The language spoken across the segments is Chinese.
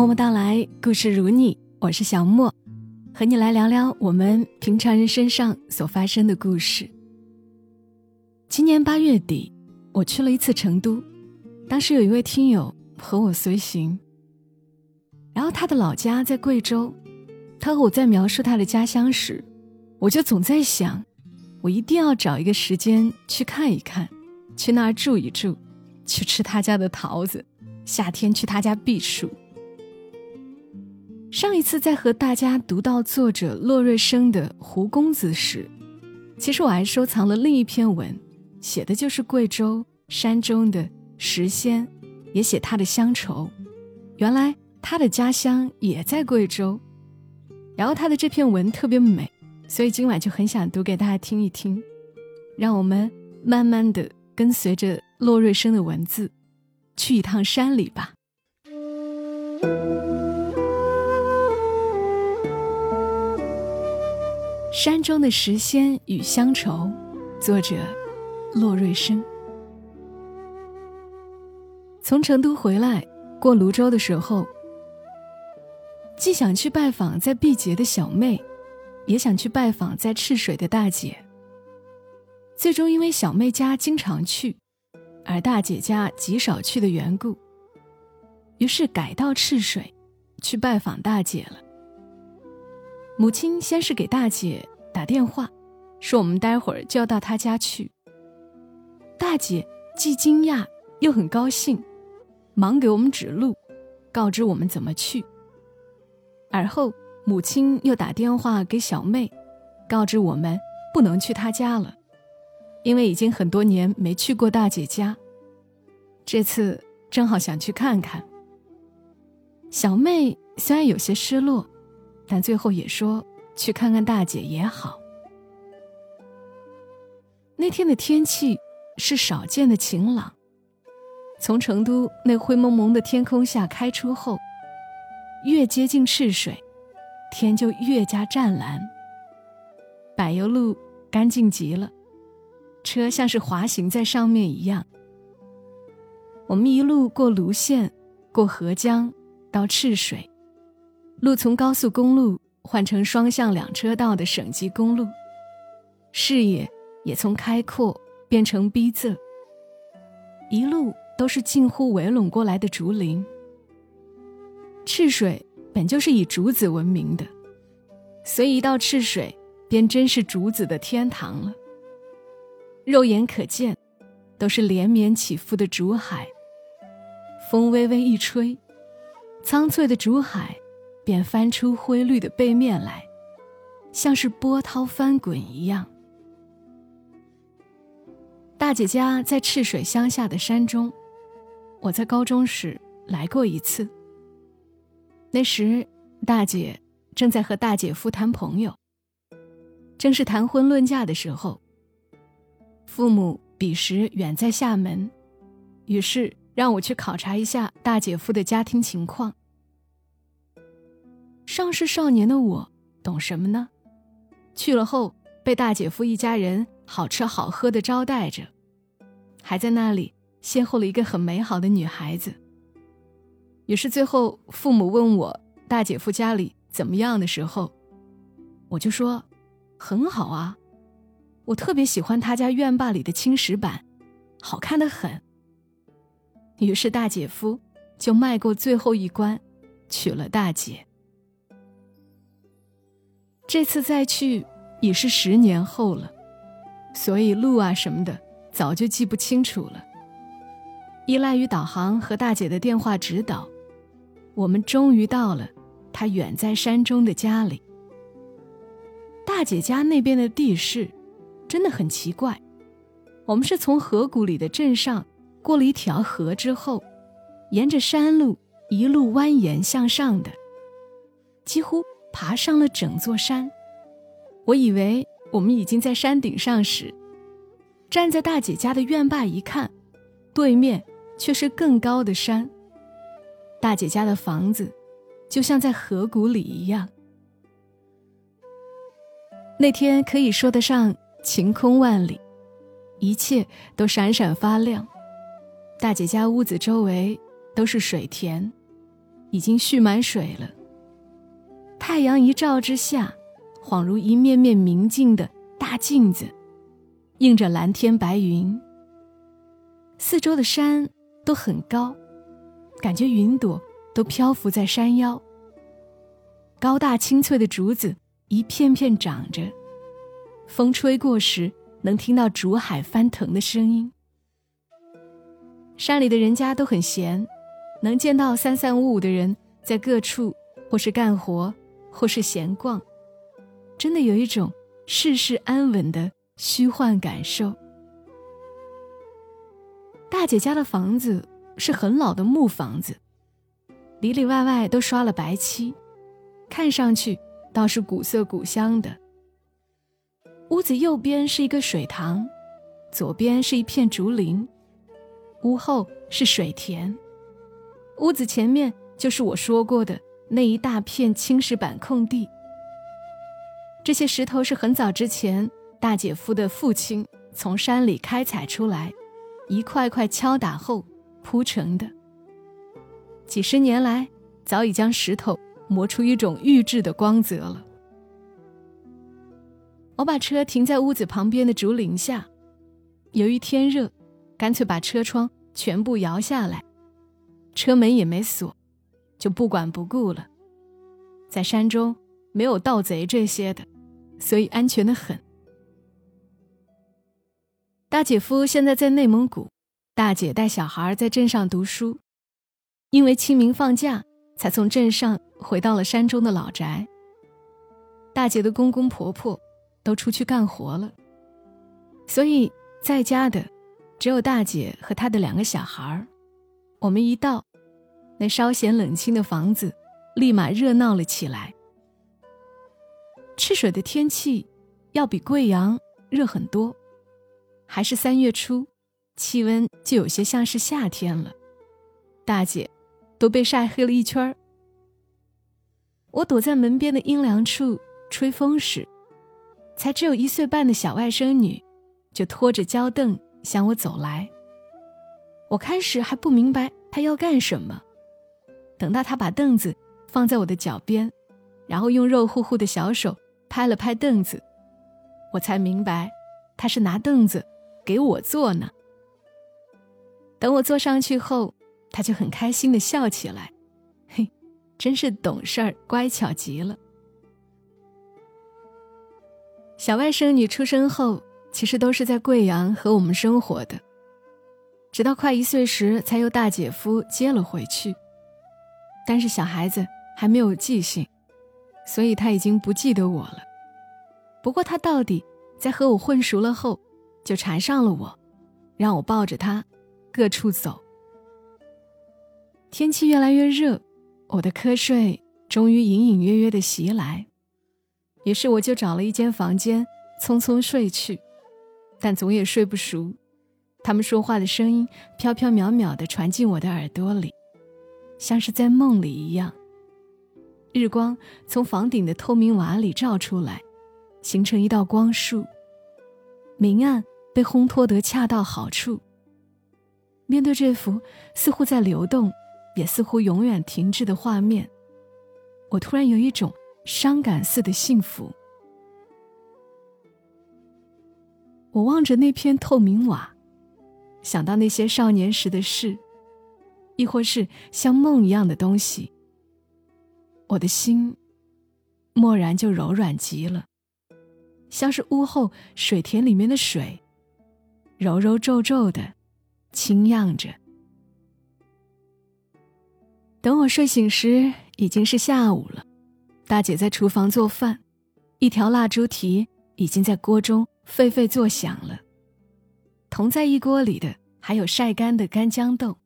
默默到来，故事如你，我是小莫，和你来聊聊我们平常人身上所发生的故事。今年八月底，我去了一次成都，当时有一位听友和我随行，然后他的老家在贵州，他和我在描述他的家乡时，我就总在想，我一定要找一个时间去看一看，去那儿住一住，去吃他家的桃子，夏天去他家避暑。上一次在和大家读到作者骆瑞生的《胡公子》时，其实我还收藏了另一篇文，写的就是贵州山中的石仙，也写他的乡愁。原来他的家乡也在贵州，然后他的这篇文特别美，所以今晚就很想读给大家听一听。让我们慢慢的跟随着骆瑞生的文字，去一趟山里吧。山中的石仙与乡愁，作者骆瑞生。从成都回来，过泸州的时候，既想去拜访在毕节的小妹，也想去拜访在赤水的大姐。最终因为小妹家经常去，而大姐家极少去的缘故，于是改到赤水，去拜访大姐了。母亲先是给大姐打电话，说我们待会儿就要到她家去。大姐既惊讶又很高兴，忙给我们指路，告知我们怎么去。而后母亲又打电话给小妹，告知我们不能去她家了，因为已经很多年没去过大姐家，这次正好想去看看。小妹虽然有些失落。但最后也说去看看大姐也好。那天的天气是少见的晴朗。从成都那灰蒙蒙的天空下开出后，越接近赤水，天就越加湛蓝。柏油路干净极了，车像是滑行在上面一样。我们一路过泸县，过合江，到赤水。路从高速公路换成双向两车道的省级公路，视野也从开阔变成逼仄。一路都是近乎围拢过来的竹林。赤水本就是以竹子闻名的，所以一到赤水，便真是竹子的天堂了。肉眼可见，都是连绵起伏的竹海。风微微一吹，苍翠的竹海。便翻出灰绿的背面来，像是波涛翻滚一样。大姐家在赤水乡下的山中，我在高中时来过一次。那时大姐正在和大姐夫谈朋友，正是谈婚论嫁的时候。父母彼时远在厦门，于是让我去考察一下大姐夫的家庭情况。尚是少年的我，懂什么呢？去了后，被大姐夫一家人好吃好喝的招待着，还在那里邂逅了一个很美好的女孩子。于是最后父母问我大姐夫家里怎么样的时候，我就说很好啊，我特别喜欢他家院坝里的青石板，好看的很。于是大姐夫就迈过最后一关，娶了大姐。这次再去已是十年后了，所以路啊什么的早就记不清楚了。依赖于导航和大姐的电话指导，我们终于到了她远在山中的家里。大姐家那边的地势真的很奇怪，我们是从河谷里的镇上过了一条河之后，沿着山路一路蜿蜒向上的，几乎。爬上了整座山，我以为我们已经在山顶上时，站在大姐家的院坝一看，对面却是更高的山。大姐家的房子，就像在河谷里一样。那天可以说得上晴空万里，一切都闪闪发亮。大姐家屋子周围都是水田，已经蓄满水了。太阳一照之下，恍如一面面明净的大镜子，映着蓝天白云。四周的山都很高，感觉云朵都漂浮在山腰。高大青翠的竹子一片片长着，风吹过时能听到竹海翻腾的声音。山里的人家都很闲，能见到三三五五的人在各处，或是干活，或是闲逛，真的有一种世事安稳的虚幻感受。大姐家的房子是很老的木房子，里里外外都刷了白漆，看上去倒是古色古香的。屋子右边是一个水塘，左边是一片竹林。屋后是水田，屋子前面就是我说过的那一大片青石板空地。这些石头是很早之前大姐夫的父亲从山里开采出来，一块块敲打后铺成的。几十年来，早已将石头磨出一种玉质的光泽了。我把车停在屋子旁边的竹林下，由于天热。干脆把车窗全部摇下来，车门也没锁，就不管不顾了。在山中没有盗贼这些的，所以安全的很。大姐夫现在在内蒙古，大姐带小孩在镇上读书，因为清明放假，才从镇上回到了山中的老宅。大姐的公公婆婆都出去干活了，所以在家的。只有大姐和她的两个小孩儿，我们一到，那稍显冷清的房子，立马热闹了起来。赤水的天气要比贵阳热很多，还是三月初，气温就有些像是夏天了。大姐都被晒黑了一圈儿。我躲在门边的阴凉处吹风时，才只有一岁半的小外甥女，就拖着胶凳。向我走来，我开始还不明白他要干什么。等到他把凳子放在我的脚边，然后用肉乎乎的小手拍了拍凳子，我才明白他是拿凳子给我坐呢。等我坐上去后，他就很开心的笑起来，嘿，真是懂事儿乖巧极了。小外甥女出生后。其实都是在贵阳和我们生活的，直到快一岁时才由大姐夫接了回去。但是小孩子还没有记性，所以他已经不记得我了。不过他到底在和我混熟了后，就缠上了我，让我抱着他各处走。天气越来越热，我的瞌睡终于隐隐约约的袭来，于是我就找了一间房间，匆匆睡去。但总也睡不熟，他们说话的声音飘飘渺渺的传进我的耳朵里，像是在梦里一样。日光从房顶的透明瓦里照出来，形成一道光束。明暗被烘托得恰到好处。面对这幅似乎在流动，也似乎永远停滞的画面，我突然有一种伤感似的幸福。我望着那片透明瓦，想到那些少年时的事，亦或是像梦一样的东西，我的心蓦然就柔软极了，像是屋后水田里面的水，柔柔皱皱的，轻漾着。等我睡醒时，已经是下午了，大姐在厨房做饭，一条蜡烛蹄已经在锅中。沸沸作响了。同在一锅里的还有晒干的干豇豆，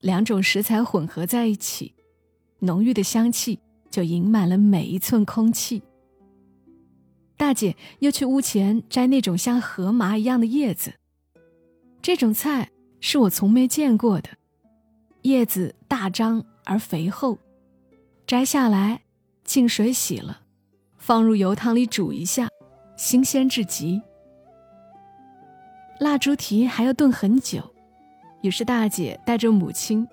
两种食材混合在一起，浓郁的香气就盈满了每一寸空气。大姐又去屋前摘那种像河麻一样的叶子，这种菜是我从没见过的，叶子大张而肥厚，摘下来浸水洗了，放入油汤里煮一下，新鲜至极。蜡烛蹄还要炖很久，于是大姐带着母亲，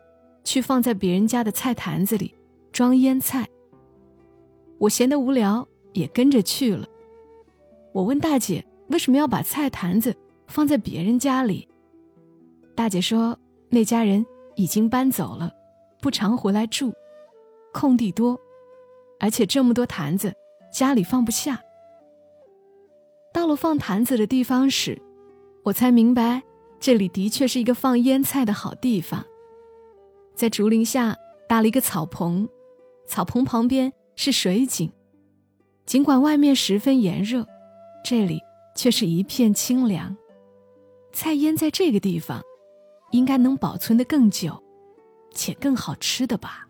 去放在别人家的菜坛子里，装腌菜。我闲得无聊，也跟着去了。我问大姐为什么要把菜坛子放在别人家里。大姐说那家人已经搬走了，不常回来住，空地多，而且这么多坛子家里放不下。到了放坛子的地方时，我才明白这里的确是一个放腌菜的好地方。在竹林下搭了一个草棚，草棚旁边是水井。尽管外面十分炎热，这里却是一片清凉。菜腌在这个地方，应该能保存的更久，且更好吃的吧。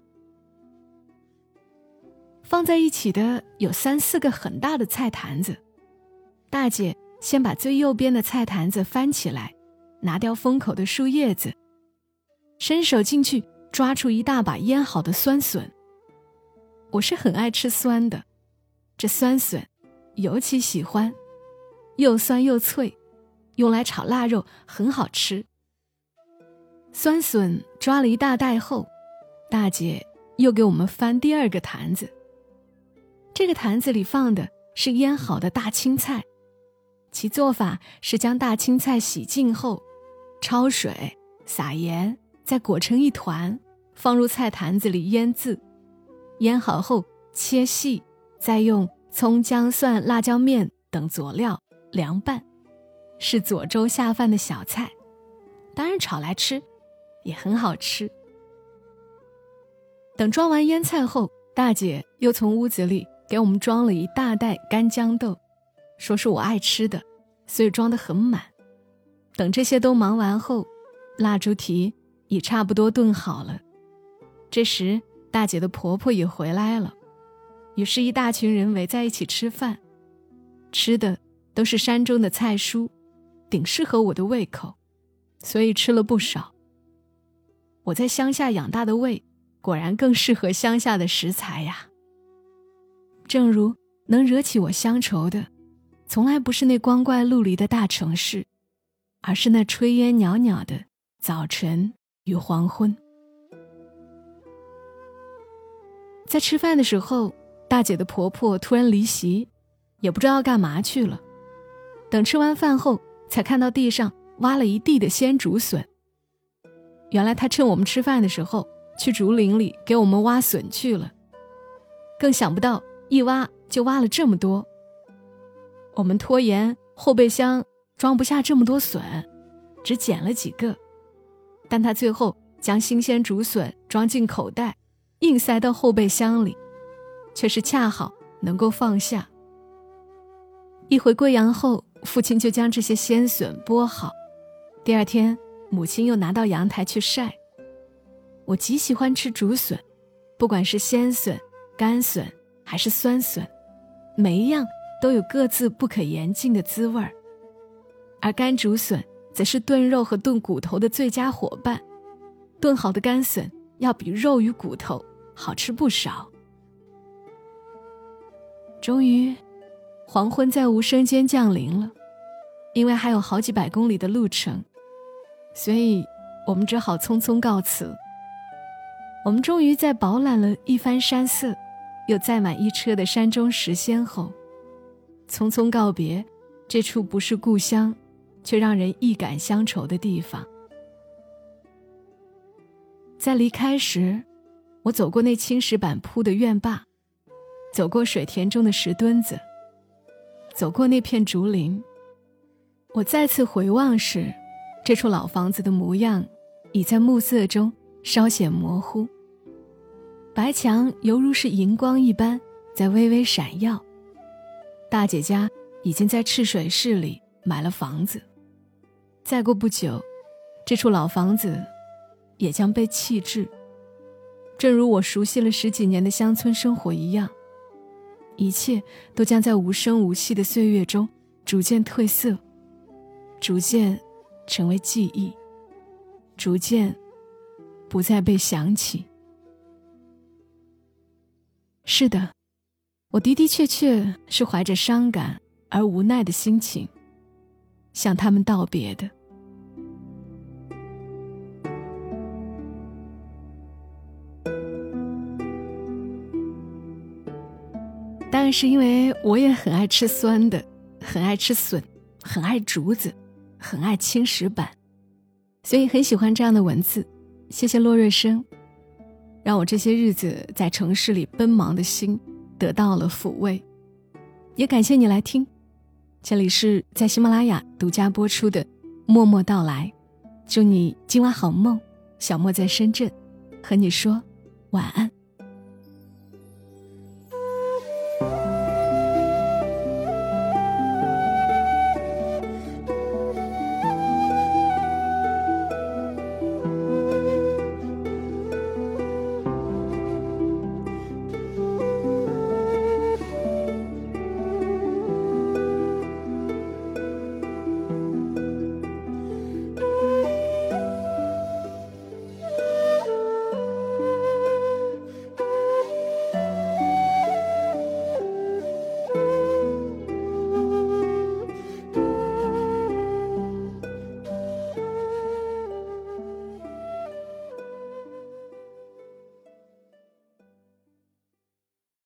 放在一起的有三四个很大的菜坛子。大姐先把最右边的菜坛子翻起来，拿掉封口的树叶子，伸手进去。抓出一大把腌好的酸笋。我是很爱吃酸的，这酸笋尤其喜欢，又酸又脆，用来炒腊肉很好吃。酸笋抓了一大袋后，大姐又给我们翻第二个坛子。这个坛子里放的是腌好的大青菜，其做法是将大青菜洗净后，焯水、撒盐。再裹成一团，放入菜坛子里腌制。腌好后切细，再用葱、姜、蒜、辣椒面等佐料凉拌，是佐粥下饭的小菜。当然炒来吃也很好吃。等装完腌菜后，大姐又从屋子里给我们装了一大袋干豇豆，说是我爱吃的，所以装得很满。等这些都忙完后，蜡烛提。已差不多炖好了，这时大姐的婆婆也回来了，于是，一大群人围在一起吃饭，吃的都是山中的菜蔬，顶适合我的胃口，所以吃了不少。我在乡下养大的胃，果然更适合乡下的食材呀。正如能惹起我乡愁的，从来不是那光怪陆离的大城市，而是那炊烟袅袅的早晨。与黄昏，在吃饭的时候，大姐的婆婆突然离席，也不知道干嘛去了。等吃完饭后，才看到地上挖了一地的鲜竹笋。原来她趁我们吃饭的时候，去竹林里给我们挖笋去了。更想不到，一挖就挖了这么多。我们拖延，后备箱装不下这么多笋，只捡了几个。但他最后将新鲜竹笋装进口袋，硬塞到后备箱里，却是恰好能够放下。一回贵阳后，父亲就将这些鲜笋剥好，第二天母亲又拿到阳台去晒。我极喜欢吃竹笋，不管是鲜笋、干笋还是酸笋，每一样都有各自不可言尽的滋味儿，而干竹笋。则是炖肉和炖骨头的最佳伙伴，炖好的干笋要比肉与骨头好吃不少。终于，黄昏在无声间降临了，因为还有好几百公里的路程，所以我们只好匆匆告辞。我们终于在饱览了一番山色，又载满一车的山中石仙后，匆匆告别这处不是故乡。却让人一感乡愁的地方。在离开时，我走过那青石板铺的院坝，走过水田中的石墩子，走过那片竹林。我再次回望时，这处老房子的模样已在暮色中稍显模糊，白墙犹如是银光一般在微微闪耀。大姐家已经在赤水市里买了房子。再过不久，这处老房子也将被弃置。正如我熟悉了十几年的乡村生活一样，一切都将在无声无息的岁月中逐渐褪色，逐渐成为记忆，逐渐不再被想起。是的，我的的确确是怀着伤感而无奈的心情，向他们道别的。当然是因为我也很爱吃酸的，很爱吃笋，很爱竹子，很爱青石板，所以很喜欢这样的文字。谢谢洛瑞生，让我这些日子在城市里奔忙的心得到了抚慰。也感谢你来听，这里是在喜马拉雅独家播出的《默默到来》，祝你今晚好梦。小莫在深圳，和你说晚安。